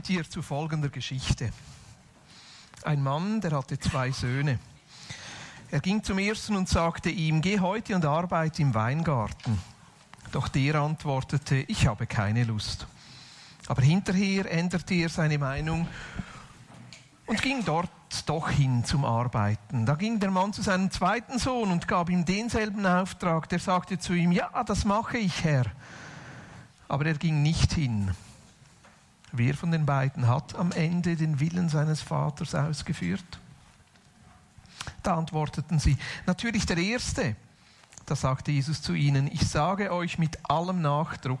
Meint ihr zu folgender Geschichte? Ein Mann, der hatte zwei Söhne. Er ging zum ersten und sagte ihm, geh heute und arbeite im Weingarten. Doch der antwortete, ich habe keine Lust. Aber hinterher änderte er seine Meinung und ging dort doch hin zum Arbeiten. Da ging der Mann zu seinem zweiten Sohn und gab ihm denselben Auftrag. Der sagte zu ihm, ja, das mache ich, Herr. Aber er ging nicht hin. Wer von den beiden hat am Ende den Willen seines Vaters ausgeführt? Da antworteten sie, natürlich der Erste. Da sagte Jesus zu ihnen, ich sage euch mit allem Nachdruck,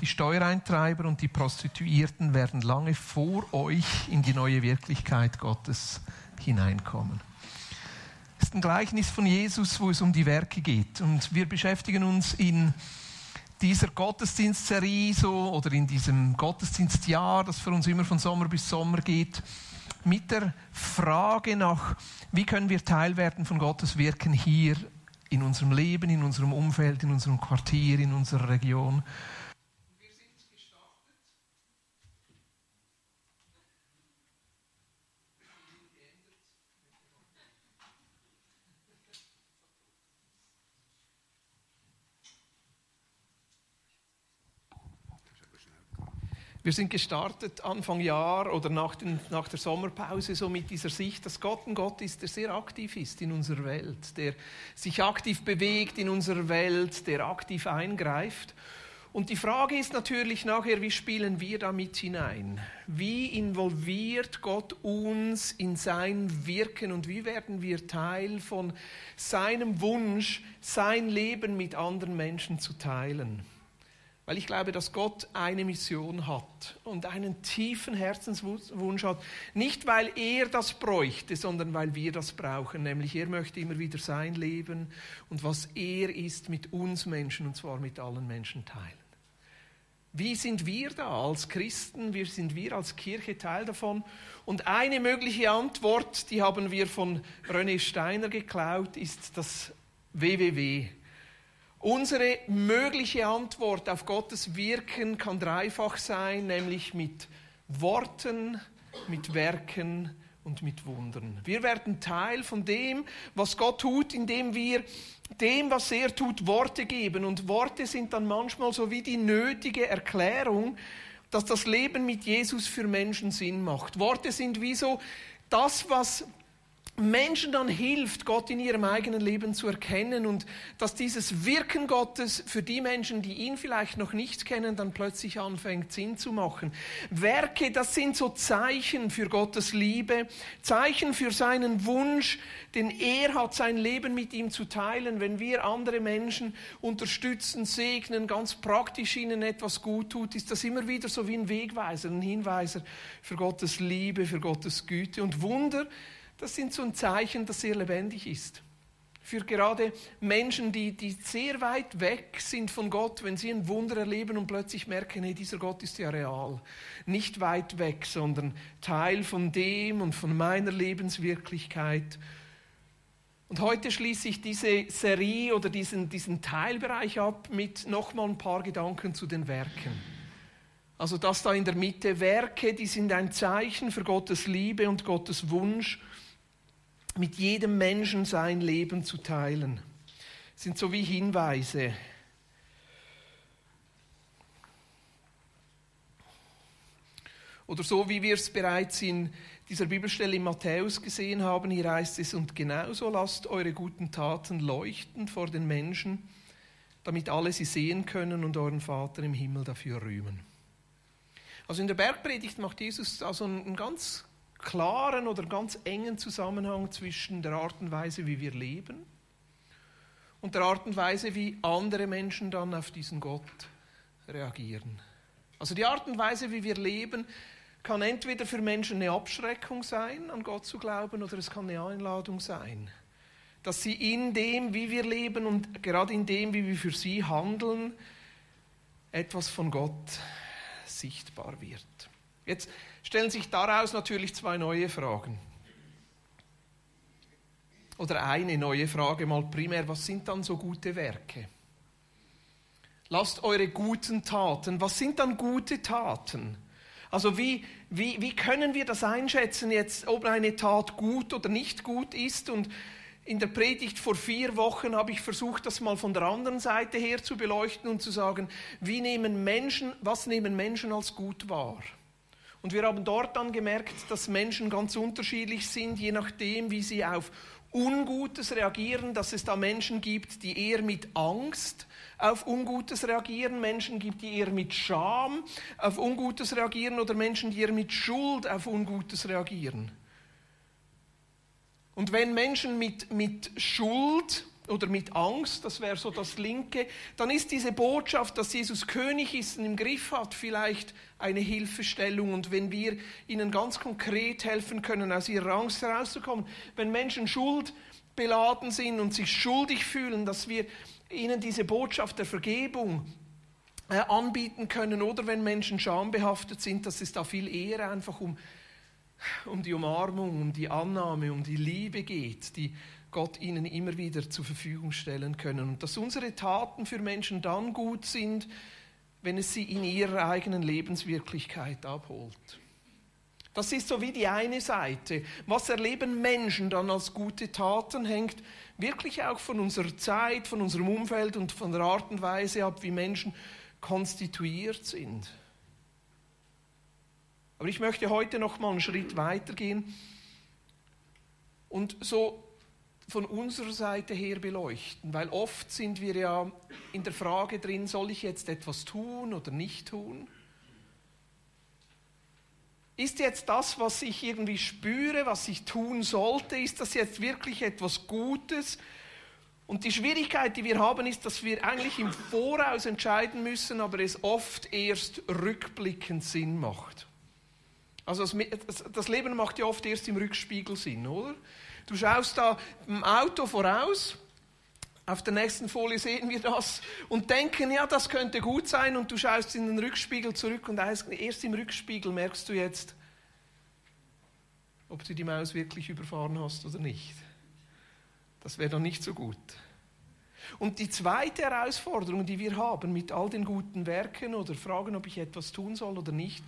die Steuereintreiber und die Prostituierten werden lange vor euch in die neue Wirklichkeit Gottes hineinkommen. Das ist ein Gleichnis von Jesus, wo es um die Werke geht. Und wir beschäftigen uns in dieser Gottesdienstserie so oder in diesem Gottesdienstjahr, das für uns immer von Sommer bis Sommer geht, mit der Frage nach, wie können wir Teil werden von Gottes Wirken hier in unserem Leben, in unserem Umfeld, in unserem Quartier, in unserer Region. Wir sind gestartet Anfang Jahr oder nach, den, nach, der Sommerpause so mit dieser Sicht, dass Gott ein Gott ist, der sehr aktiv ist in unserer Welt, der sich aktiv bewegt in unserer Welt, der aktiv eingreift. Und die Frage ist natürlich nachher, wie spielen wir da mit hinein? Wie involviert Gott uns in sein Wirken und wie werden wir Teil von seinem Wunsch, sein Leben mit anderen Menschen zu teilen? Weil ich glaube, dass Gott eine Mission hat und einen tiefen Herzenswunsch hat. Nicht, weil er das bräuchte, sondern weil wir das brauchen. Nämlich er möchte immer wieder sein Leben und was er ist mit uns Menschen und zwar mit allen Menschen teilen. Wie sind wir da als Christen? Wie sind wir als Kirche Teil davon? Und eine mögliche Antwort, die haben wir von René Steiner geklaut, ist das WWW. Unsere mögliche Antwort auf Gottes Wirken kann dreifach sein, nämlich mit Worten, mit Werken und mit Wundern. Wir werden Teil von dem, was Gott tut, indem wir dem, was er tut, Worte geben. Und Worte sind dann manchmal so wie die nötige Erklärung, dass das Leben mit Jesus für Menschen Sinn macht. Worte sind wie so das, was Menschen dann hilft, Gott in ihrem eigenen Leben zu erkennen und dass dieses Wirken Gottes für die Menschen, die ihn vielleicht noch nicht kennen, dann plötzlich anfängt Sinn zu machen. Werke, das sind so Zeichen für Gottes Liebe, Zeichen für seinen Wunsch, denn er hat sein Leben mit ihm zu teilen. Wenn wir andere Menschen unterstützen, segnen, ganz praktisch ihnen etwas gut tut, ist das immer wieder so wie ein Wegweiser, ein Hinweiser für Gottes Liebe, für Gottes Güte und Wunder das sind so ein Zeichen, das sehr lebendig ist. Für gerade Menschen, die, die sehr weit weg sind von Gott, wenn sie ein Wunder erleben und plötzlich merken, hey, dieser Gott ist ja real. Nicht weit weg, sondern Teil von dem und von meiner Lebenswirklichkeit. Und heute schließe ich diese Serie oder diesen, diesen Teilbereich ab mit nochmal ein paar Gedanken zu den Werken. Also das da in der Mitte, Werke, die sind ein Zeichen für Gottes Liebe und Gottes Wunsch mit jedem Menschen sein Leben zu teilen. Das sind so wie Hinweise. Oder so wie wir es bereits in dieser Bibelstelle in Matthäus gesehen haben, hier heißt es, und genauso lasst eure guten Taten leuchten vor den Menschen, damit alle sie sehen können und euren Vater im Himmel dafür rühmen. Also in der Bergpredigt macht Jesus also einen ganz klaren oder ganz engen Zusammenhang zwischen der Art und Weise, wie wir leben und der Art und Weise, wie andere Menschen dann auf diesen Gott reagieren. Also die Art und Weise, wie wir leben, kann entweder für Menschen eine Abschreckung sein, an Gott zu glauben, oder es kann eine Einladung sein, dass sie in dem, wie wir leben und gerade in dem, wie wir für sie handeln, etwas von Gott sichtbar wird. Jetzt stellen sich daraus natürlich zwei neue Fragen. Oder eine neue Frage mal primär, was sind dann so gute Werke? Lasst eure guten Taten, was sind dann gute Taten? Also wie, wie, wie können wir das einschätzen jetzt, ob eine Tat gut oder nicht gut ist? Und in der Predigt vor vier Wochen habe ich versucht, das mal von der anderen Seite her zu beleuchten und zu sagen, wie nehmen Menschen, was nehmen Menschen als gut wahr? Und wir haben dort dann gemerkt, dass Menschen ganz unterschiedlich sind, je nachdem, wie sie auf Ungutes reagieren, dass es da Menschen gibt, die eher mit Angst auf Ungutes reagieren, Menschen gibt, die eher mit Scham auf Ungutes reagieren oder Menschen, die eher mit Schuld auf Ungutes reagieren. Und wenn Menschen mit, mit Schuld oder mit Angst, das wäre so das Linke, dann ist diese Botschaft, dass Jesus König ist und im Griff hat, vielleicht eine Hilfestellung. Und wenn wir ihnen ganz konkret helfen können, aus ihrer Angst herauszukommen, wenn Menschen schuldbeladen sind und sich schuldig fühlen, dass wir ihnen diese Botschaft der Vergebung äh, anbieten können oder wenn Menschen schambehaftet sind, dass es da viel eher einfach um, um die Umarmung, um die Annahme, um die Liebe geht, die Gott ihnen immer wieder zur Verfügung stellen können. Und dass unsere Taten für Menschen dann gut sind, wenn es sie in ihrer eigenen Lebenswirklichkeit abholt. Das ist so wie die eine Seite. Was erleben Menschen dann als gute Taten, hängt wirklich auch von unserer Zeit, von unserem Umfeld und von der Art und Weise ab, wie Menschen konstituiert sind. Aber ich möchte heute noch mal einen Schritt weitergehen und so von unserer Seite her beleuchten, weil oft sind wir ja in der Frage drin, soll ich jetzt etwas tun oder nicht tun? Ist jetzt das, was ich irgendwie spüre, was ich tun sollte, ist das jetzt wirklich etwas Gutes? Und die Schwierigkeit, die wir haben, ist, dass wir eigentlich im Voraus entscheiden müssen, aber es oft erst rückblickend Sinn macht. Also das Leben macht ja oft erst im Rückspiegel Sinn, oder? Du schaust da im Auto voraus, auf der nächsten Folie sehen wir das und denken, ja, das könnte gut sein und du schaust in den Rückspiegel zurück und erst im Rückspiegel merkst du jetzt, ob du die Maus wirklich überfahren hast oder nicht. Das wäre dann nicht so gut. Und die zweite Herausforderung, die wir haben mit all den guten Werken oder Fragen, ob ich etwas tun soll oder nicht,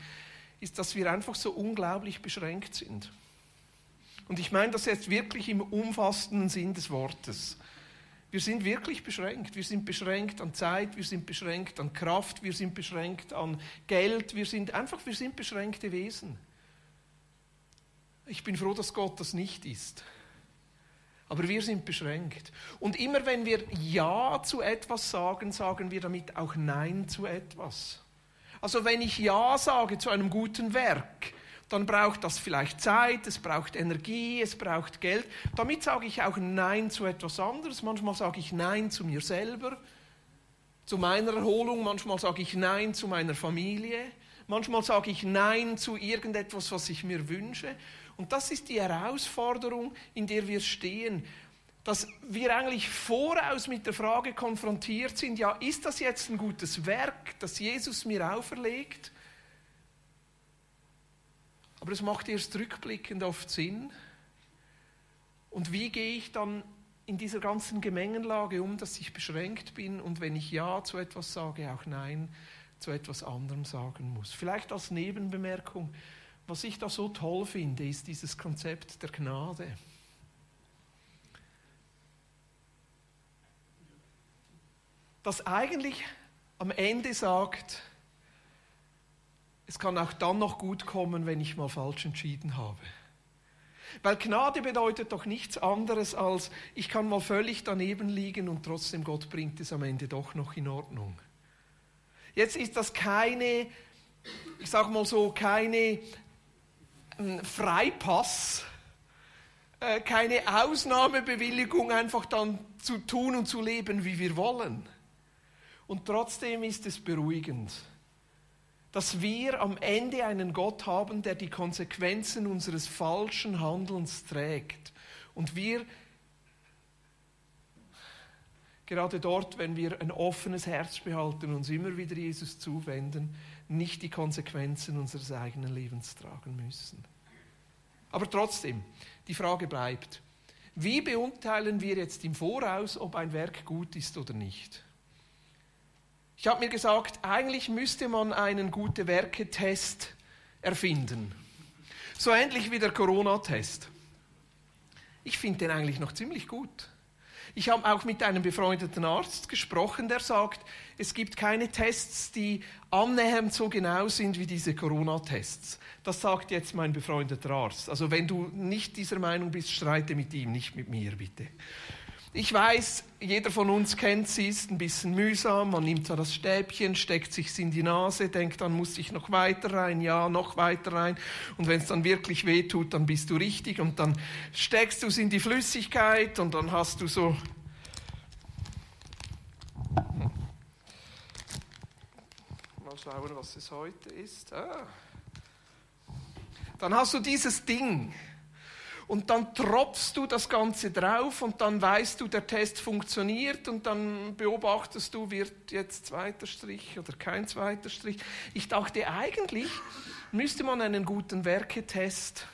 ist, dass wir einfach so unglaublich beschränkt sind. Und ich meine das jetzt wirklich im umfassenden Sinn des Wortes. Wir sind wirklich beschränkt. Wir sind beschränkt an Zeit, wir sind beschränkt an Kraft, wir sind beschränkt an Geld, wir sind einfach, wir sind beschränkte Wesen. Ich bin froh, dass Gott das nicht ist. Aber wir sind beschränkt. Und immer wenn wir Ja zu etwas sagen, sagen wir damit auch Nein zu etwas. Also wenn ich Ja sage zu einem guten Werk, dann braucht das vielleicht Zeit, es braucht Energie, es braucht Geld. Damit sage ich auch Nein zu etwas anderes. Manchmal sage ich Nein zu mir selber, zu meiner Erholung, manchmal sage ich Nein zu meiner Familie, manchmal sage ich Nein zu irgendetwas, was ich mir wünsche. Und das ist die Herausforderung, in der wir stehen, dass wir eigentlich voraus mit der Frage konfrontiert sind, ja, ist das jetzt ein gutes Werk, das Jesus mir auferlegt? Aber es macht erst rückblickend oft Sinn. Und wie gehe ich dann in dieser ganzen Gemengenlage um, dass ich beschränkt bin und wenn ich Ja zu etwas sage, auch Nein zu etwas anderem sagen muss. Vielleicht als Nebenbemerkung, was ich da so toll finde, ist dieses Konzept der Gnade. Das eigentlich am Ende sagt, es kann auch dann noch gut kommen, wenn ich mal falsch entschieden habe. Weil Gnade bedeutet doch nichts anderes als, ich kann mal völlig daneben liegen und trotzdem Gott bringt es am Ende doch noch in Ordnung. Jetzt ist das keine, ich sage mal so, keine ähm, Freipass, äh, keine Ausnahmebewilligung, einfach dann zu tun und zu leben, wie wir wollen. Und trotzdem ist es beruhigend dass wir am Ende einen Gott haben, der die Konsequenzen unseres falschen Handelns trägt. Und wir, gerade dort, wenn wir ein offenes Herz behalten, uns immer wieder Jesus zuwenden, nicht die Konsequenzen unseres eigenen Lebens tragen müssen. Aber trotzdem, die Frage bleibt, wie beurteilen wir jetzt im Voraus, ob ein Werk gut ist oder nicht? Ich habe mir gesagt, eigentlich müsste man einen gute Werke-Test erfinden. So ähnlich wie der Corona-Test. Ich finde den eigentlich noch ziemlich gut. Ich habe auch mit einem befreundeten Arzt gesprochen, der sagt, es gibt keine Tests, die annähernd so genau sind wie diese Corona-Tests. Das sagt jetzt mein befreundeter Arzt. Also wenn du nicht dieser Meinung bist, streite mit ihm, nicht mit mir, bitte. Ich weiß, jeder von uns kennt sie, ist ein bisschen mühsam. Man nimmt so das Stäbchen, steckt sich in die Nase, denkt, dann muss ich noch weiter rein, ja, noch weiter rein. Und wenn es dann wirklich weh tut, dann bist du richtig. Und dann steckst du es in die Flüssigkeit und dann hast du so. Mal schauen, was es heute ist. Ah. Dann hast du dieses Ding und dann tropfst du das Ganze drauf und dann weißt du, der Test funktioniert und dann beobachtest du, wird jetzt zweiter Strich oder kein zweiter Strich. Ich dachte, eigentlich müsste man einen guten Werketest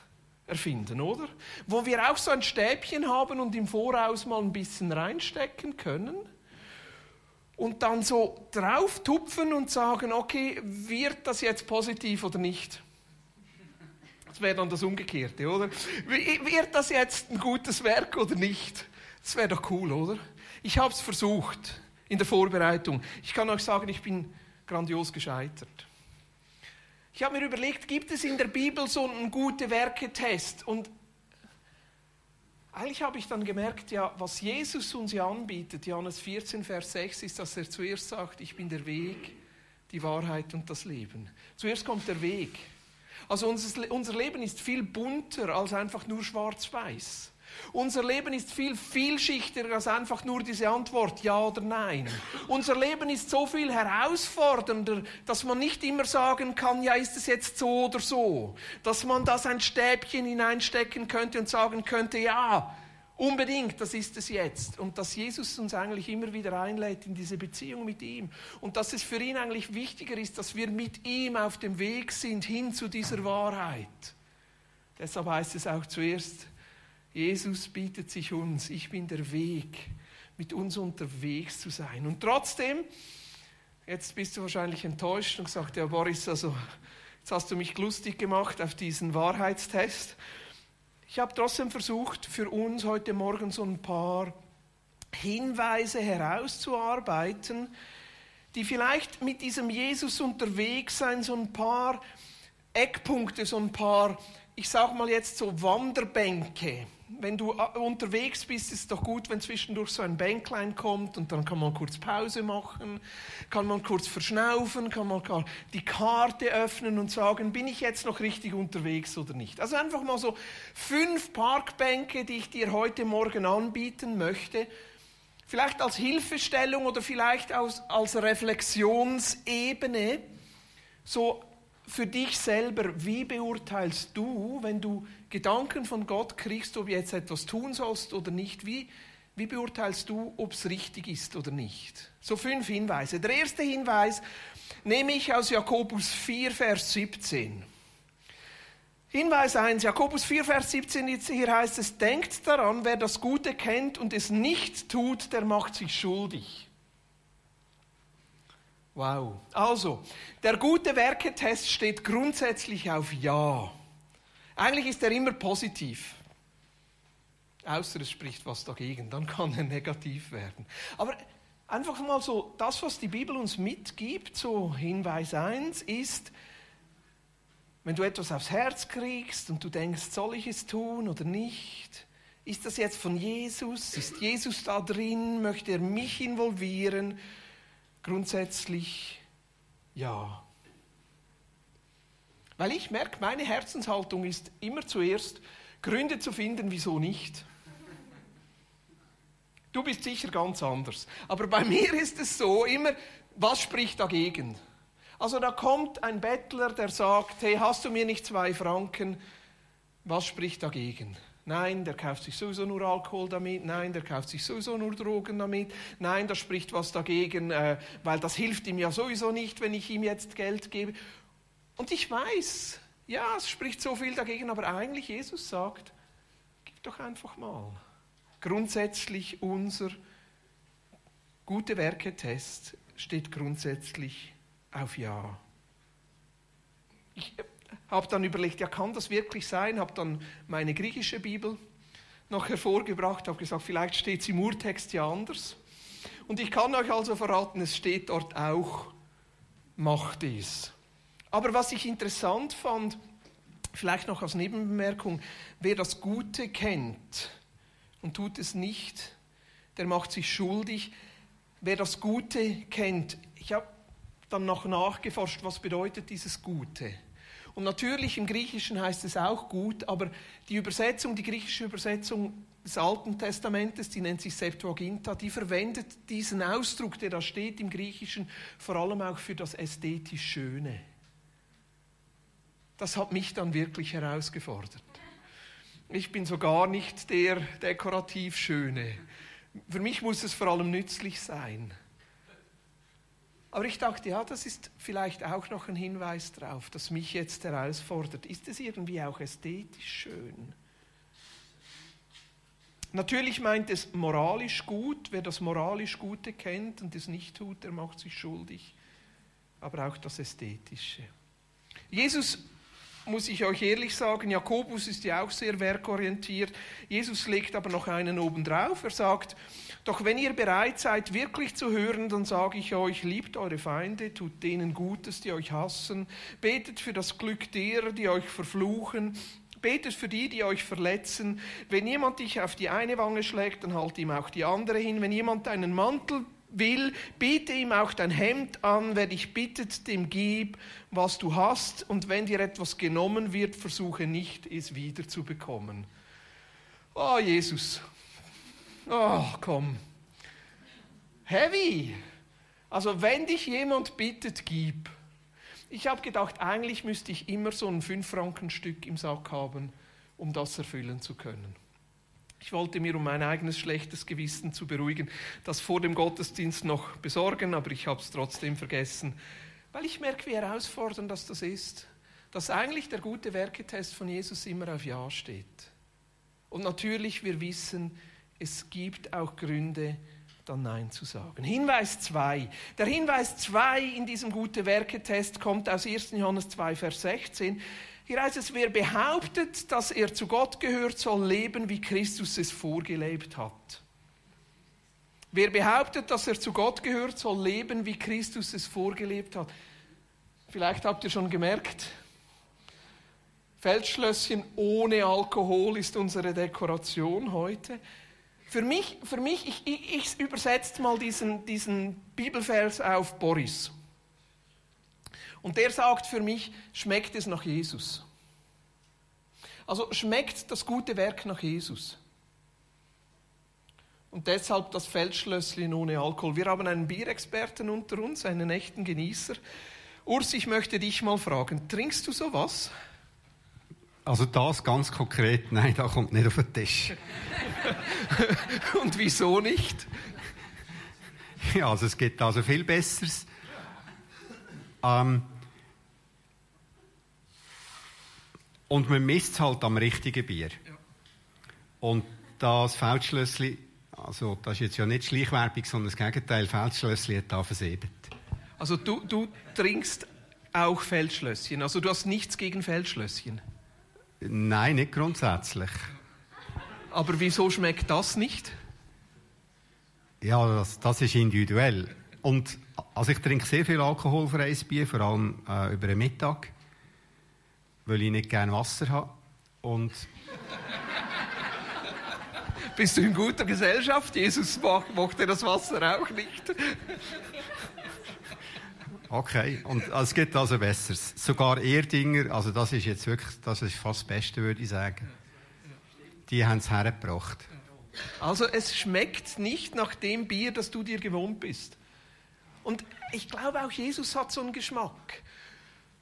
erfinden, oder? Wo wir auch so ein Stäbchen haben und im Voraus mal ein bisschen reinstecken können und dann so drauf tupfen und sagen, okay, wird das jetzt positiv oder nicht? Wäre dann das Umgekehrte, oder? Wird das jetzt ein gutes Werk oder nicht? Das wäre doch cool, oder? Ich habe es versucht in der Vorbereitung. Ich kann euch sagen, ich bin grandios gescheitert. Ich habe mir überlegt, gibt es in der Bibel so einen gute Werke-Test? Und eigentlich habe ich dann gemerkt, ja, was Jesus uns ja anbietet, Johannes 14, Vers 6, ist, dass er zuerst sagt, ich bin der Weg, die Wahrheit und das Leben. Zuerst kommt der Weg. Also unser, unser Leben ist viel bunter als einfach nur schwarz-weiß. Unser Leben ist viel vielschichtiger als einfach nur diese Antwort Ja oder Nein. Unser Leben ist so viel herausfordernder, dass man nicht immer sagen kann, ja, ist es jetzt so oder so. Dass man das ein Stäbchen hineinstecken könnte und sagen könnte, ja, Unbedingt, das ist es jetzt. Und dass Jesus uns eigentlich immer wieder einlädt in diese Beziehung mit ihm. Und dass es für ihn eigentlich wichtiger ist, dass wir mit ihm auf dem Weg sind hin zu dieser Wahrheit. Deshalb heißt es auch zuerst, Jesus bietet sich uns, ich bin der Weg, mit uns unterwegs zu sein. Und trotzdem, jetzt bist du wahrscheinlich enttäuscht und gesagt, ja Boris, also jetzt hast du mich lustig gemacht auf diesen Wahrheitstest. Ich habe trotzdem versucht, für uns heute Morgen so ein paar Hinweise herauszuarbeiten, die vielleicht mit diesem Jesus unterwegs sein, so ein paar Eckpunkte, so ein paar, ich sage mal jetzt so Wanderbänke, wenn du äh, unterwegs bist, ist es doch gut, wenn zwischendurch so ein Bänklein kommt und dann kann man kurz Pause machen, kann man kurz verschnaufen, kann man die Karte öffnen und sagen, bin ich jetzt noch richtig unterwegs oder nicht. Also einfach mal so fünf Parkbänke, die ich dir heute Morgen anbieten möchte. Vielleicht als Hilfestellung oder vielleicht als, als Reflexionsebene, so für dich selber, wie beurteilst du, wenn du Gedanken von Gott kriegst, ob du jetzt etwas tun sollst oder nicht, wie, wie beurteilst du, ob es richtig ist oder nicht? So fünf Hinweise. Der erste Hinweis nehme ich aus Jakobus 4, Vers 17. Hinweis 1, Jakobus 4, Vers 17, hier heißt es, denkt daran, wer das Gute kennt und es nicht tut, der macht sich schuldig. Wow. Also, der gute Werketest steht grundsätzlich auf Ja. Eigentlich ist er immer positiv. Außer es spricht was dagegen, dann kann er negativ werden. Aber einfach mal so, das, was die Bibel uns mitgibt, so Hinweis 1, ist, wenn du etwas aufs Herz kriegst und du denkst, soll ich es tun oder nicht? Ist das jetzt von Jesus? Ist Jesus da drin? Möchte er mich involvieren? Grundsätzlich ja. Weil ich merke, meine Herzenshaltung ist immer zuerst, Gründe zu finden, wieso nicht. Du bist sicher ganz anders. Aber bei mir ist es so, immer, was spricht dagegen? Also da kommt ein Bettler, der sagt, hey, hast du mir nicht zwei Franken? Was spricht dagegen? Nein, der kauft sich sowieso nur Alkohol damit. Nein, der kauft sich sowieso nur Drogen damit. Nein, da spricht was dagegen, äh, weil das hilft ihm ja sowieso nicht, wenn ich ihm jetzt Geld gebe. Und ich weiß, ja, es spricht so viel dagegen, aber eigentlich Jesus sagt, gib doch einfach mal. Grundsätzlich unser gute Werke-Test steht grundsätzlich auf Ja. Ich, habe dann überlegt, ja, kann das wirklich sein? Habe dann meine griechische Bibel noch hervorgebracht, habe gesagt, vielleicht steht es im Urtext ja anders. Und ich kann euch also verraten, es steht dort auch, macht es. Aber was ich interessant fand, vielleicht noch als Nebenbemerkung, wer das Gute kennt und tut es nicht, der macht sich schuldig. Wer das Gute kennt, ich habe dann noch nachgeforscht, was bedeutet dieses Gute. Und natürlich im Griechischen heißt es auch gut, aber die Übersetzung, die griechische Übersetzung des Alten Testamentes, die nennt sich Septuaginta, die verwendet diesen Ausdruck, der da steht im Griechischen, vor allem auch für das ästhetisch Schöne. Das hat mich dann wirklich herausgefordert. Ich bin so gar nicht der dekorativ Schöne. Für mich muss es vor allem nützlich sein. Aber ich dachte, ja, das ist vielleicht auch noch ein Hinweis darauf, das mich jetzt herausfordert. Ist es irgendwie auch ästhetisch schön? Natürlich meint es moralisch gut. Wer das moralisch Gute kennt und es nicht tut, der macht sich schuldig. Aber auch das Ästhetische. Jesus muss ich euch ehrlich sagen, Jakobus ist ja auch sehr werkorientiert. Jesus legt aber noch einen obendrauf. Er sagt, doch wenn ihr bereit seid, wirklich zu hören, dann sage ich euch, liebt eure Feinde, tut denen Gutes, die euch hassen, betet für das Glück derer, die euch verfluchen, betet für die, die euch verletzen. Wenn jemand dich auf die eine Wange schlägt, dann halt ihm auch die andere hin. Wenn jemand deinen Mantel will, biete ihm auch dein Hemd an, wer dich bittet, dem gib, was du hast, und wenn dir etwas genommen wird, versuche nicht, es wieder zu bekommen. Oh, Jesus. Oh, komm. Heavy. Also, wenn dich jemand bittet, gib. Ich habe gedacht, eigentlich müsste ich immer so ein 5-Franken-Stück im Sack haben, um das erfüllen zu können. Ich wollte mir, um mein eigenes schlechtes Gewissen zu beruhigen, das vor dem Gottesdienst noch besorgen, aber ich habe es trotzdem vergessen, weil ich merke, wie herausfordernd das, das ist, dass eigentlich der gute Werketest von Jesus immer auf Ja steht. Und natürlich, wir wissen, es gibt auch Gründe, dann Nein zu sagen. Hinweis 2. Der Hinweis 2 in diesem gute Werketest kommt aus 1. Johannes 2, Vers 16. Hier heißt es, wer behauptet, dass er zu Gott gehört, soll leben, wie Christus es vorgelebt hat. Wer behauptet, dass er zu Gott gehört, soll leben, wie Christus es vorgelebt hat. Vielleicht habt ihr schon gemerkt, Feldschlösschen ohne Alkohol ist unsere Dekoration heute. Für mich, für mich ich, ich, ich übersetze mal diesen, diesen Bibelvers auf Boris. Und der sagt für mich, schmeckt es nach Jesus. Also schmeckt das gute Werk nach Jesus. Und deshalb das Feldschlösschen ohne Alkohol. Wir haben einen Bierexperten unter uns, einen echten Genießer. Urs, ich möchte dich mal fragen, trinkst du sowas? Also das ganz konkret, nein, da kommt nicht auf den Tisch. Und wieso nicht? Ja, also es gibt also viel Besseres. Ähm, und man misst es halt am richtigen Bier. Ja. Und das Feldschlössli, also das ist jetzt ja nicht Schleichwerbung, sondern das Gegenteil, Feldschlössli hat da versiebt. Also du, du trinkst auch Feldschlösschen, also du hast nichts gegen Feldschlösschen? Nein, nicht grundsätzlich. Aber wieso schmeckt das nicht? Ja, das, das ist individuell. Und also ich trinke sehr viel alkoholfreies Bier, vor allem äh, über den Mittag, weil ich nicht gerne Wasser habe. Und Bist du in guter Gesellschaft? Jesus mochte das Wasser auch nicht. Okay, und es gibt also Besseres. Sogar Erdinger, also das ist jetzt wirklich, das ist fast das Beste, würde ich sagen. Die haben es hergebracht. Also es schmeckt nicht nach dem Bier, das du dir gewohnt bist. Und ich glaube, auch Jesus hat so einen Geschmack.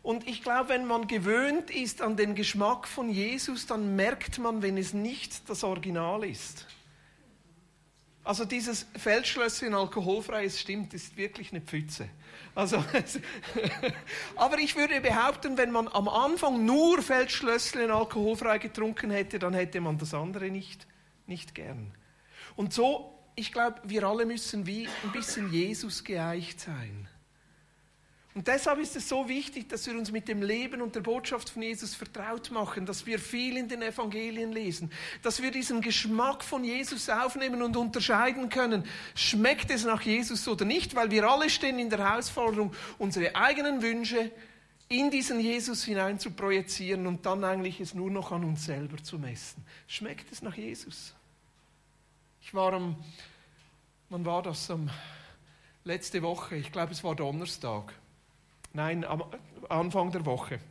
Und ich glaube, wenn man gewöhnt ist an den Geschmack von Jesus, dann merkt man, wenn es nicht das Original ist. Also dieses Feldschlösschen alkoholfrei, es stimmt, ist wirklich eine Pfütze. Also, aber ich würde behaupten, wenn man am Anfang nur Feldschlösschen alkoholfrei getrunken hätte, dann hätte man das andere nicht, nicht gern. Und so ich glaube, wir alle müssen wie ein bisschen Jesus geeicht sein. Und deshalb ist es so wichtig, dass wir uns mit dem Leben und der Botschaft von Jesus vertraut machen, dass wir viel in den Evangelien lesen, dass wir diesen Geschmack von Jesus aufnehmen und unterscheiden können, schmeckt es nach Jesus oder nicht, weil wir alle stehen in der Herausforderung, unsere eigenen Wünsche in diesen Jesus hinein zu projizieren und dann eigentlich es nur noch an uns selber zu messen. Schmeckt es nach Jesus? Ich war am, wann war das? Am, letzte Woche, ich glaube es war Donnerstag. Nein, am Anfang der Woche.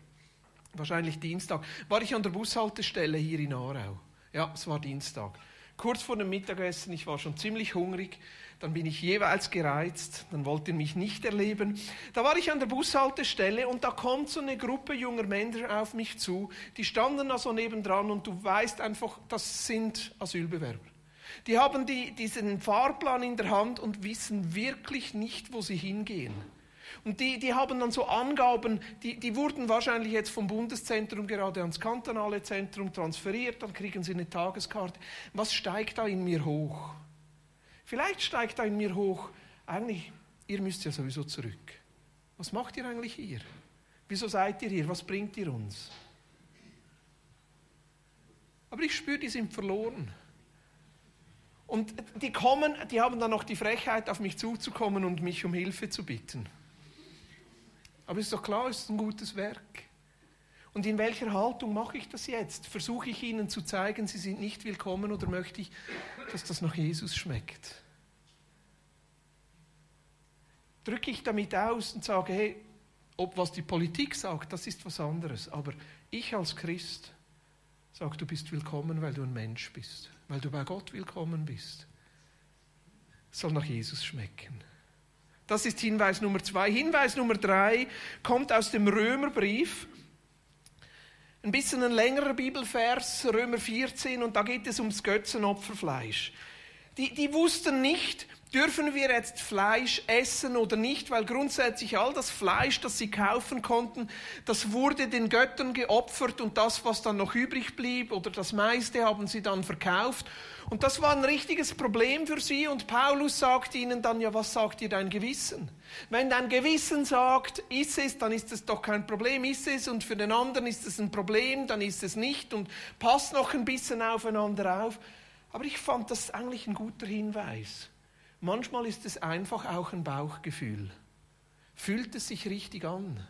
Wahrscheinlich Dienstag. War ich an der Bushaltestelle hier in Aarau. Ja, es war Dienstag. Kurz vor dem Mittagessen, ich war schon ziemlich hungrig dann bin ich jeweils gereizt, dann wollte er mich nicht erleben. Da war ich an der Bushaltestelle und da kommt so eine Gruppe junger Männer auf mich zu, die standen da so nebendran und du weißt einfach, das sind Asylbewerber. Die haben die, diesen Fahrplan in der Hand und wissen wirklich nicht, wo sie hingehen. Und die, die haben dann so Angaben, die, die wurden wahrscheinlich jetzt vom Bundeszentrum gerade ans kantonale Zentrum transferiert, dann kriegen sie eine Tageskarte. Was steigt da in mir hoch? Vielleicht steigt da in mir hoch, eigentlich, ihr müsst ja sowieso zurück. Was macht ihr eigentlich hier? Wieso seid ihr hier? Was bringt ihr uns? Aber ich spüre, die sind verloren. Und die kommen, die haben dann noch die Frechheit, auf mich zuzukommen und mich um Hilfe zu bitten. Aber ist doch klar, es ist ein gutes Werk. Und in welcher Haltung mache ich das jetzt? Versuche ich ihnen zu zeigen, sie sind nicht willkommen oder möchte ich dass das nach Jesus schmeckt. Drücke ich damit aus und sage, hey, ob was die Politik sagt, das ist was anderes. Aber ich als Christ sage, du bist willkommen, weil du ein Mensch bist, weil du bei Gott willkommen bist. Soll nach Jesus schmecken. Das ist Hinweis Nummer zwei. Hinweis Nummer drei kommt aus dem Römerbrief. Ein bisschen ein längerer Bibelvers, Römer 14, und da geht es ums Götzenopferfleisch. Die, die wussten nicht, dürfen wir jetzt Fleisch essen oder nicht, weil grundsätzlich all das Fleisch, das sie kaufen konnten, das wurde den Göttern geopfert und das, was dann noch übrig blieb oder das meiste haben sie dann verkauft. Und das war ein richtiges Problem für sie und Paulus sagt ihnen dann, ja, was sagt dir dein Gewissen? Wenn dein Gewissen sagt, ist es, dann ist es doch kein Problem, ist es und für den anderen ist es ein Problem, dann ist es nicht und passt noch ein bisschen aufeinander auf. Aber ich fand das eigentlich ein guter Hinweis. Manchmal ist es einfach auch ein Bauchgefühl. Fühlt es sich richtig an?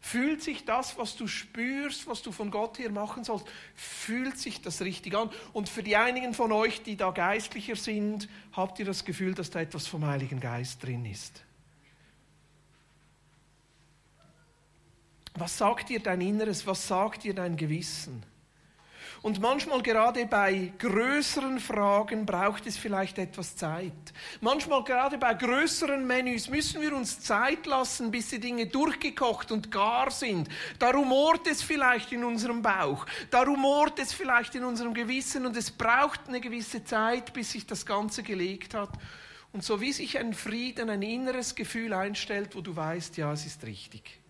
Fühlt sich das, was du spürst, was du von Gott her machen sollst, fühlt sich das richtig an? Und für die einigen von euch, die da geistlicher sind, habt ihr das Gefühl, dass da etwas vom Heiligen Geist drin ist? Was sagt dir dein Inneres? Was sagt dir dein Gewissen? Und manchmal gerade bei größeren Fragen braucht es vielleicht etwas Zeit. Manchmal gerade bei größeren Menüs müssen wir uns Zeit lassen, bis die Dinge durchgekocht und gar sind. Da rumort es vielleicht in unserem Bauch, da rumort es vielleicht in unserem Gewissen und es braucht eine gewisse Zeit, bis sich das Ganze gelegt hat. Und so wie sich ein Frieden, ein inneres Gefühl einstellt, wo du weißt, ja, es ist richtig.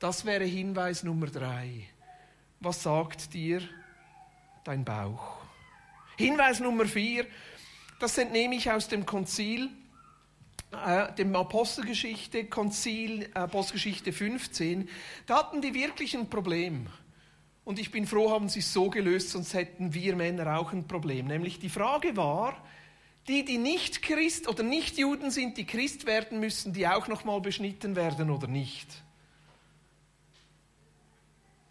Das wäre Hinweis Nummer drei. Was sagt dir dein Bauch? Hinweis Nummer vier, das entnehme ich aus dem Konzil, äh, dem Apostelgeschichte, Konzil, Apostelgeschichte 15. Da hatten die wirklich ein Problem. Und ich bin froh, haben sie es so gelöst, sonst hätten wir Männer auch ein Problem. Nämlich die Frage war, die, die nicht Christ oder nicht Juden sind, die Christ werden müssen, die auch nochmal beschnitten werden oder nicht.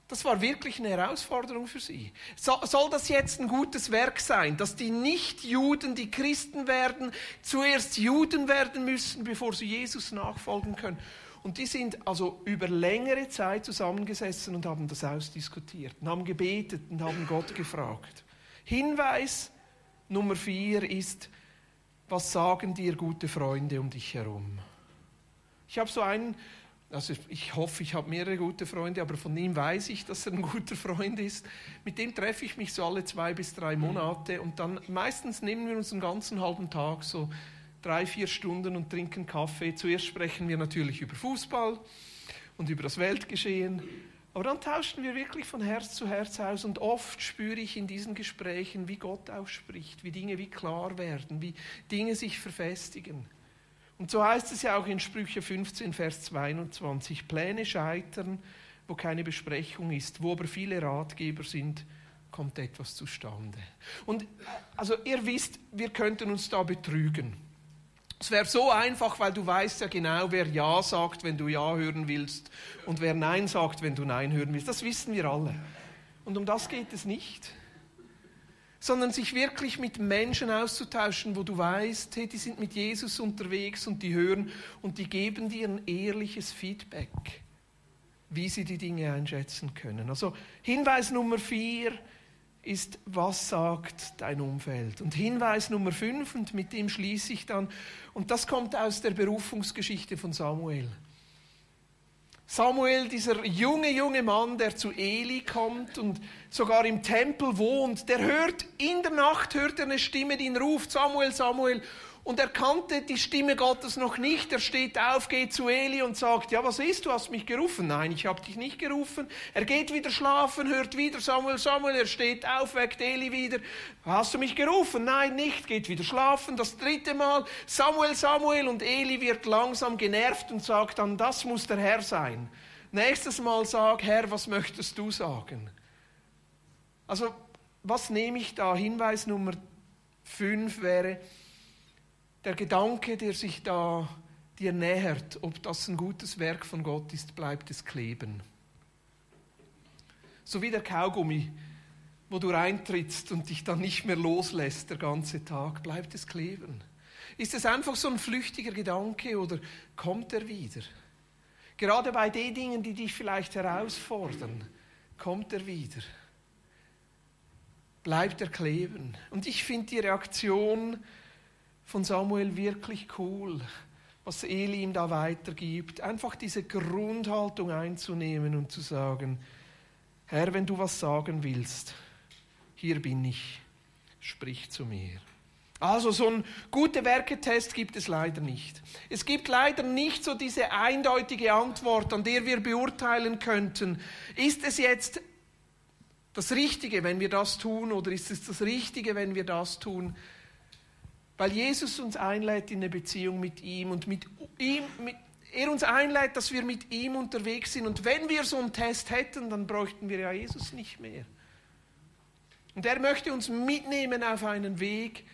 Das war wirklich eine Herausforderung für sie. So, soll das jetzt ein gutes Werk sein, dass die Nichtjuden, die Christen werden, zuerst Juden werden müssen, bevor sie Jesus nachfolgen können? Und die sind also über längere Zeit zusammengesessen und haben das ausdiskutiert und haben gebetet und haben Gott gefragt. Hinweis Nummer vier ist, was sagen dir gute Freunde um dich herum? Ich habe so einen also ich hoffe, ich habe mehrere gute Freunde, aber von ihm weiß ich, dass er ein guter Freund ist. Mit dem treffe ich mich so alle zwei bis drei Monate und dann meistens nehmen wir uns einen ganzen halben Tag, so drei, vier Stunden und trinken Kaffee. Zuerst sprechen wir natürlich über Fußball und über das Weltgeschehen, aber dann tauschen wir wirklich von Herz zu Herz aus und oft spüre ich in diesen Gesprächen, wie Gott ausspricht, wie Dinge wie klar werden, wie Dinge sich verfestigen. Und so heißt es ja auch in Sprüche 15, Vers 22, Pläne scheitern, wo keine Besprechung ist, wo aber viele Ratgeber sind, kommt etwas zustande. Und also ihr wisst, wir könnten uns da betrügen. Es wäre so einfach, weil du weißt ja genau, wer Ja sagt, wenn du Ja hören willst und wer Nein sagt, wenn du Nein hören willst. Das wissen wir alle. Und um das geht es nicht. Sondern sich wirklich mit Menschen auszutauschen, wo du weißt, hey, die sind mit Jesus unterwegs und die hören und die geben dir ein ehrliches Feedback, wie sie die Dinge einschätzen können. Also Hinweis Nummer vier, ist, was sagt dein Umfeld? Und Hinweis Nummer fünf, und mit dem schließe ich dann, und das kommt aus der Berufungsgeschichte von Samuel. Samuel, dieser junge, junge Mann, der zu Eli kommt und sogar im Tempel wohnt, der hört, in der Nacht hört er eine Stimme, die ihn ruft, Samuel, Samuel, und er kannte die Stimme Gottes noch nicht. Er steht auf, geht zu Eli und sagt, ja, was ist, du hast mich gerufen? Nein, ich habe dich nicht gerufen. Er geht wieder schlafen, hört wieder Samuel, Samuel, er steht auf, weckt Eli wieder. Hast du mich gerufen? Nein, nicht, geht wieder schlafen. Das dritte Mal, Samuel, Samuel und Eli wird langsam genervt und sagt dann, das muss der Herr sein. Nächstes Mal sag, Herr, was möchtest du sagen? Also, was nehme ich da? Hinweis Nummer fünf wäre, der Gedanke, der sich da dir nähert, ob das ein gutes Werk von Gott ist, bleibt es kleben. So wie der Kaugummi, wo du reintrittst und dich dann nicht mehr loslässt der ganze Tag, bleibt es kleben. Ist es einfach so ein flüchtiger Gedanke oder kommt er wieder? Gerade bei den Dingen, die dich vielleicht herausfordern, kommt er wieder. Bleibt er kleben. Und ich finde die Reaktion von Samuel wirklich cool, was Eli ihm da weitergibt. Einfach diese Grundhaltung einzunehmen und zu sagen, Herr, wenn du was sagen willst, hier bin ich, sprich zu mir. Also so ein gute Werketest gibt es leider nicht. Es gibt leider nicht so diese eindeutige Antwort, an der wir beurteilen könnten, ist es jetzt das Richtige, wenn wir das tun, oder ist es das Richtige, wenn wir das tun? Weil Jesus uns einlädt in eine Beziehung mit ihm und mit ihm, mit, er uns einlädt, dass wir mit ihm unterwegs sind. Und wenn wir so einen Test hätten, dann bräuchten wir ja Jesus nicht mehr. Und er möchte uns mitnehmen auf einen Weg,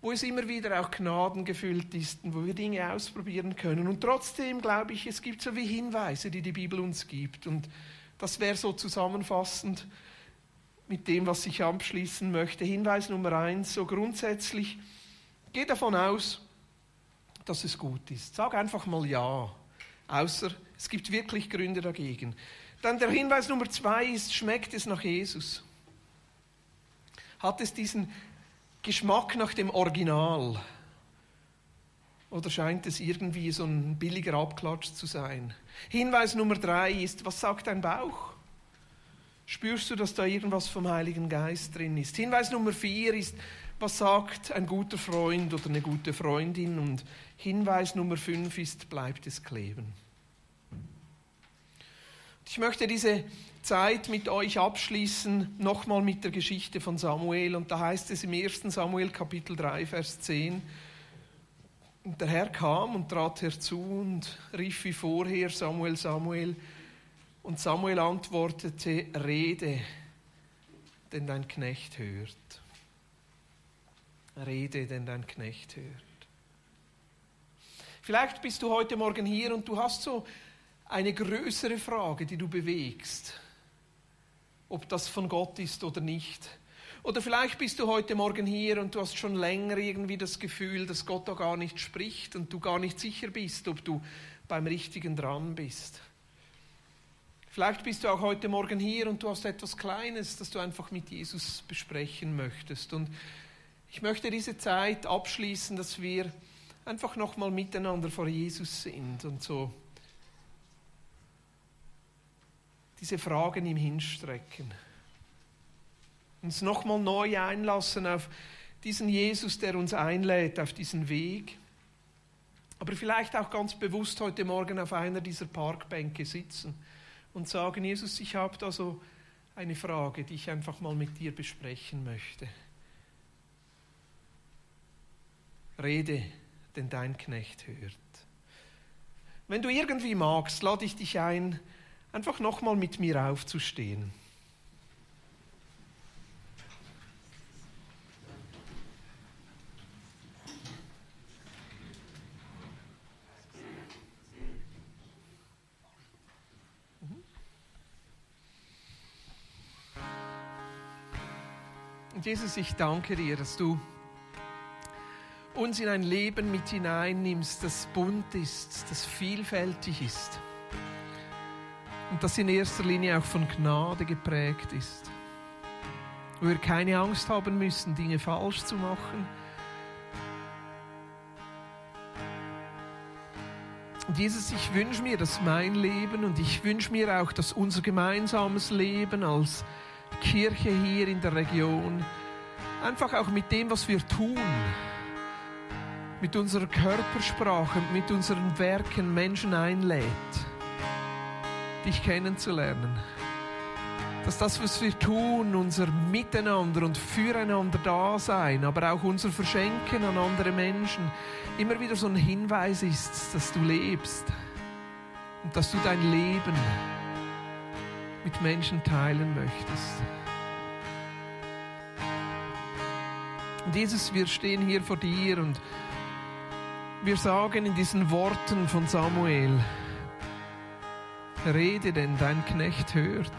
wo es immer wieder auch Gnaden gefüllt ist und wo wir Dinge ausprobieren können. Und trotzdem glaube ich, es gibt so wie Hinweise, die die Bibel uns gibt. Und das wäre so zusammenfassend mit dem, was ich abschließen möchte. Hinweis Nummer eins, so grundsätzlich Geh davon aus, dass es gut ist. Sag einfach mal Ja. Außer es gibt wirklich Gründe dagegen. Dann der Hinweis Nummer zwei ist, schmeckt es nach Jesus? Hat es diesen Geschmack nach dem Original? Oder scheint es irgendwie so ein billiger Abklatsch zu sein? Hinweis Nummer drei ist, was sagt dein Bauch? Spürst du, dass da irgendwas vom Heiligen Geist drin ist? Hinweis Nummer vier ist, was sagt ein guter Freund oder eine gute Freundin? Und Hinweis Nummer fünf ist, bleibt es kleben. Ich möchte diese Zeit mit euch abschließen, nochmal mit der Geschichte von Samuel. Und da heißt es im 1. Samuel Kapitel 3, Vers 10, und der Herr kam und trat herzu und rief wie vorher Samuel, Samuel. Und Samuel antwortete, rede, denn dein Knecht hört. Rede, denn dein Knecht hört. Vielleicht bist du heute Morgen hier und du hast so eine größere Frage, die du bewegst, ob das von Gott ist oder nicht. Oder vielleicht bist du heute Morgen hier und du hast schon länger irgendwie das Gefühl, dass Gott da gar nicht spricht und du gar nicht sicher bist, ob du beim Richtigen dran bist. Vielleicht bist du auch heute Morgen hier und du hast etwas Kleines, das du einfach mit Jesus besprechen möchtest. Und ich möchte diese Zeit abschließen, dass wir einfach nochmal miteinander vor Jesus sind und so diese Fragen ihm hinstrecken. Uns nochmal neu einlassen auf diesen Jesus, der uns einlädt, auf diesen Weg. Aber vielleicht auch ganz bewusst heute Morgen auf einer dieser Parkbänke sitzen und sagen, Jesus, ich habe da so eine Frage, die ich einfach mal mit dir besprechen möchte. Rede, denn dein Knecht hört. Wenn du irgendwie magst, lade ich dich ein, einfach nochmal mit mir aufzustehen. Jesus, ich danke dir, dass du uns in ein Leben mit hineinnimmst, das bunt ist, das vielfältig ist und das in erster Linie auch von Gnade geprägt ist. Wo wir keine Angst haben müssen, Dinge falsch zu machen. Und Jesus, ich wünsche mir, dass mein Leben und ich wünsche mir auch, dass unser gemeinsames Leben als Kirche hier in der Region einfach auch mit dem, was wir tun, mit unserer Körpersprache, mit unseren Werken Menschen einlädt, dich kennenzulernen. Dass das, was wir tun, unser Miteinander und füreinander Dasein, aber auch unser Verschenken an andere Menschen, immer wieder so ein Hinweis ist, dass du lebst und dass du dein Leben mit Menschen teilen möchtest. Und Jesus, wir stehen hier vor dir und wir sagen in diesen Worten von Samuel, rede denn dein Knecht hört.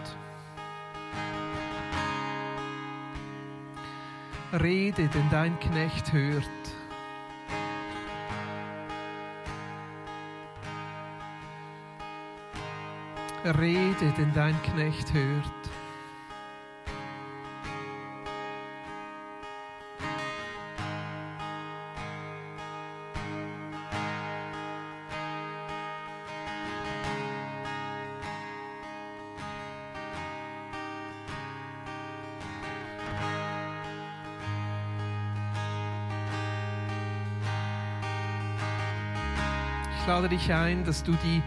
Rede denn dein Knecht hört. Rede, denn dein Knecht hört. Lade dich ein, dass du die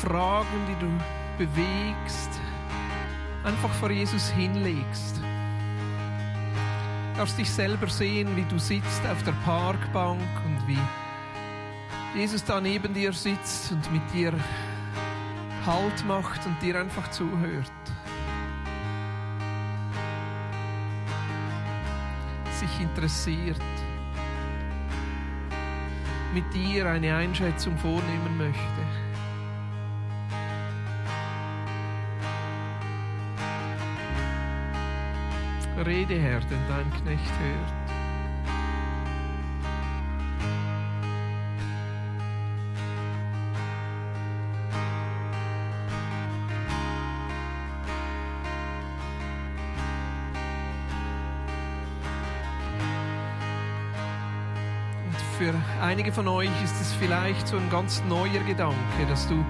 Fragen, die du bewegst, einfach vor Jesus hinlegst. Du darfst dich selber sehen, wie du sitzt auf der Parkbank und wie Jesus da neben dir sitzt und mit dir Halt macht und dir einfach zuhört. Sich interessiert mit dir eine Einschätzung vornehmen möchte. Rede, Herr, denn dein Knecht hört. Einige von euch ist es vielleicht so ein ganz neuer Gedanke, dass du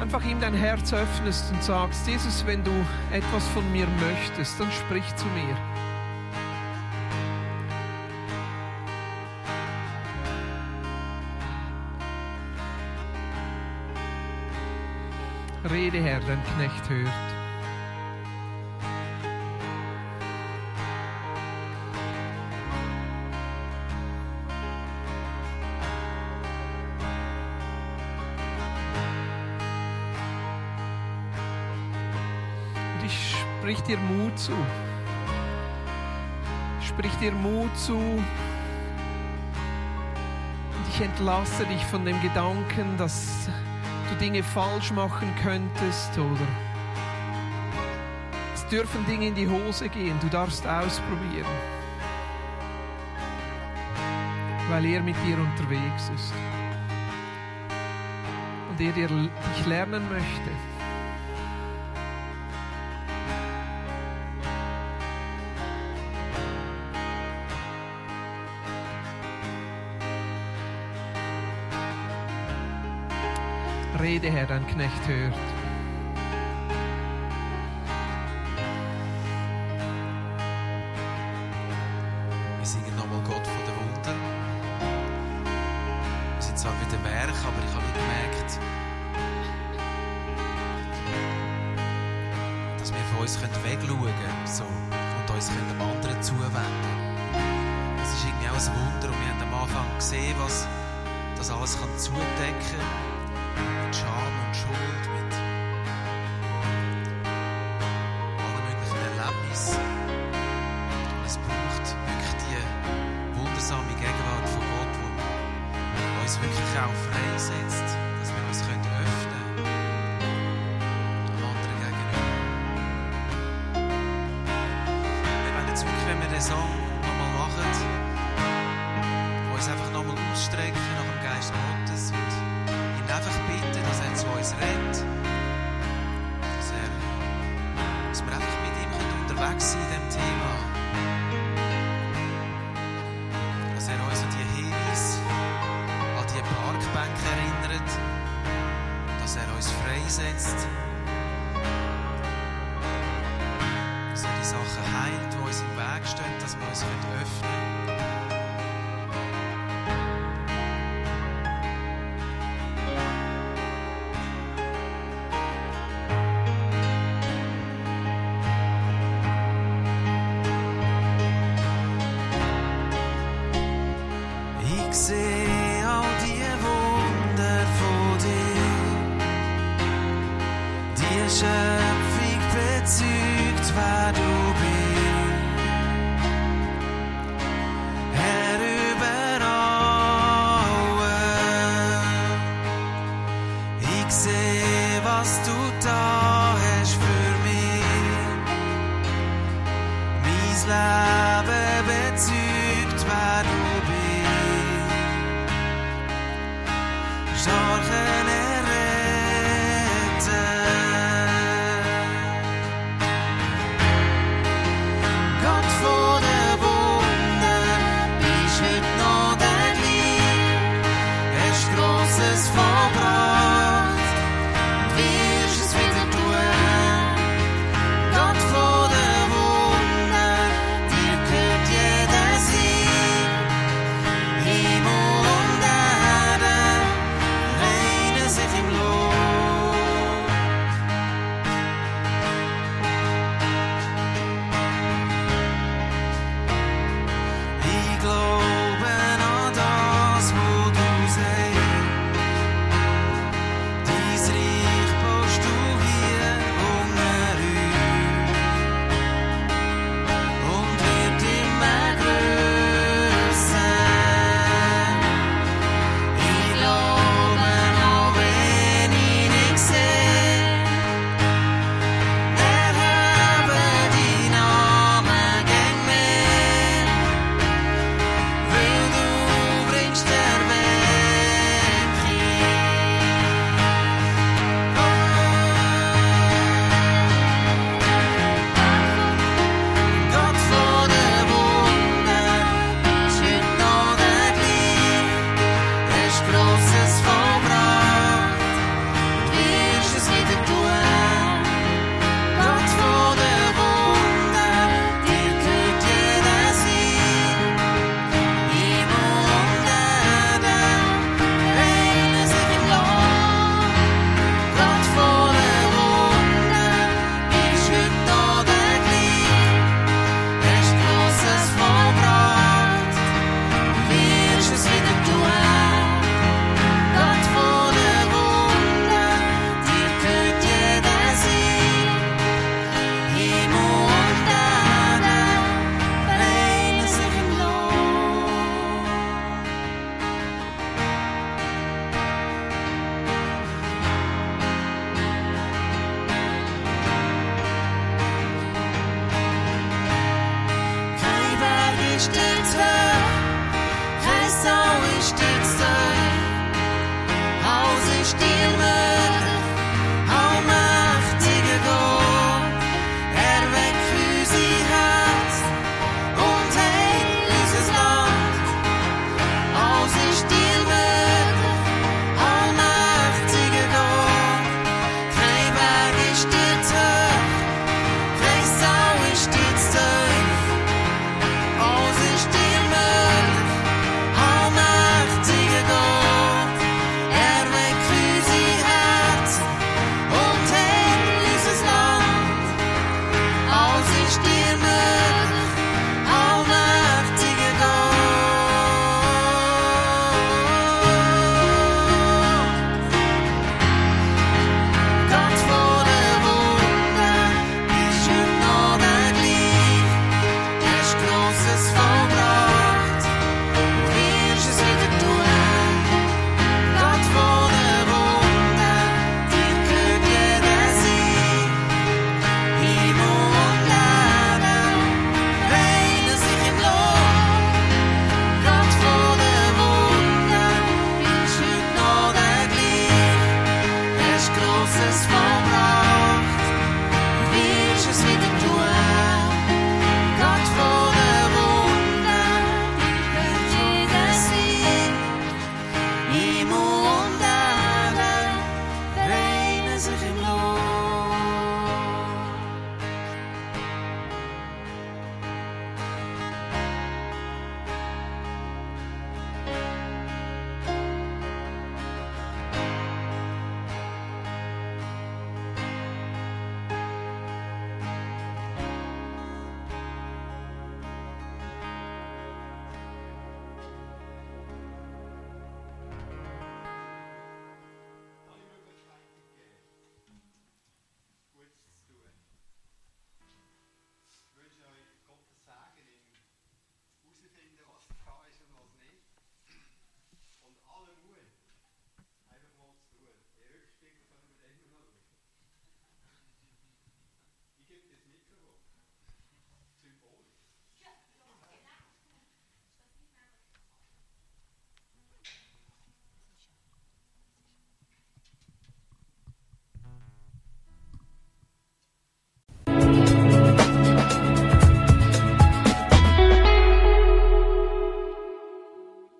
einfach ihm dein Herz öffnest und sagst, Jesus, wenn du etwas von mir möchtest, dann sprich zu mir. Rede, Herr, dein Knecht hört. Dir Mut zu. Ich sprich dir Mut zu. Und ich entlasse dich von dem Gedanken, dass du Dinge falsch machen könntest oder es dürfen Dinge in die Hose gehen. Du darfst ausprobieren. Weil er mit dir unterwegs ist. Und er dich lernen möchte. Rede, Herr, dein Knecht hört. Jetzt wirklich, wenn